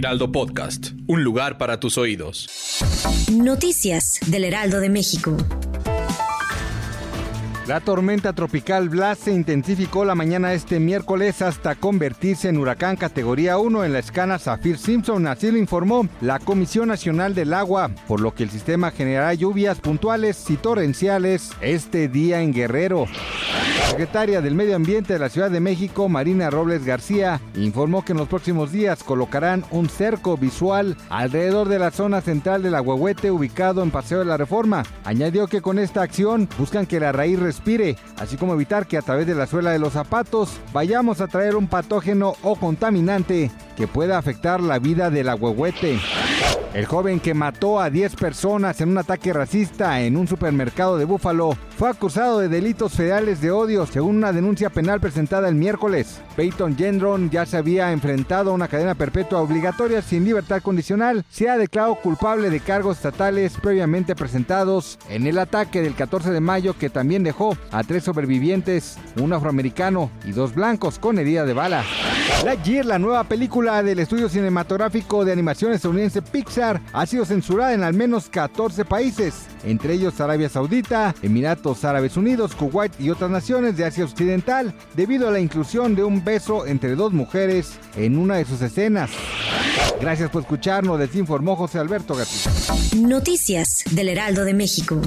Heraldo Podcast, un lugar para tus oídos. Noticias del Heraldo de México. La tormenta tropical Blas se intensificó la mañana este miércoles hasta convertirse en huracán categoría 1 en la escala Saffir-Simpson, así lo informó la Comisión Nacional del Agua, por lo que el sistema generará lluvias puntuales y torrenciales este día en Guerrero. Secretaria del Medio Ambiente de la Ciudad de México, Marina Robles García, informó que en los próximos días colocarán un cerco visual alrededor de la zona central del Agüehuete ubicado en Paseo de la Reforma. Añadió que con esta acción buscan que la raíz respire, así como evitar que a través de la suela de los zapatos vayamos a traer un patógeno o contaminante que pueda afectar la vida del agüehuete. El joven que mató a 10 personas en un ataque racista en un supermercado de Búfalo fue acusado de delitos federales de odio según una denuncia penal presentada el miércoles. Peyton Gendron ya se había enfrentado a una cadena perpetua obligatoria sin libertad condicional. Se ha declarado culpable de cargos estatales previamente presentados en el ataque del 14 de mayo que también dejó a tres sobrevivientes, un afroamericano y dos blancos con herida de bala. Lightyear, la nueva película del estudio cinematográfico de animación estadounidense Pixar, ha sido censurada en al menos 14 países, entre ellos Arabia Saudita, Emiratos Árabes Unidos, Kuwait y otras naciones de Asia Occidental, debido a la inclusión de un beso entre dos mujeres en una de sus escenas. Gracias por escucharnos, les informó José Alberto Gatito. Noticias del Heraldo de México.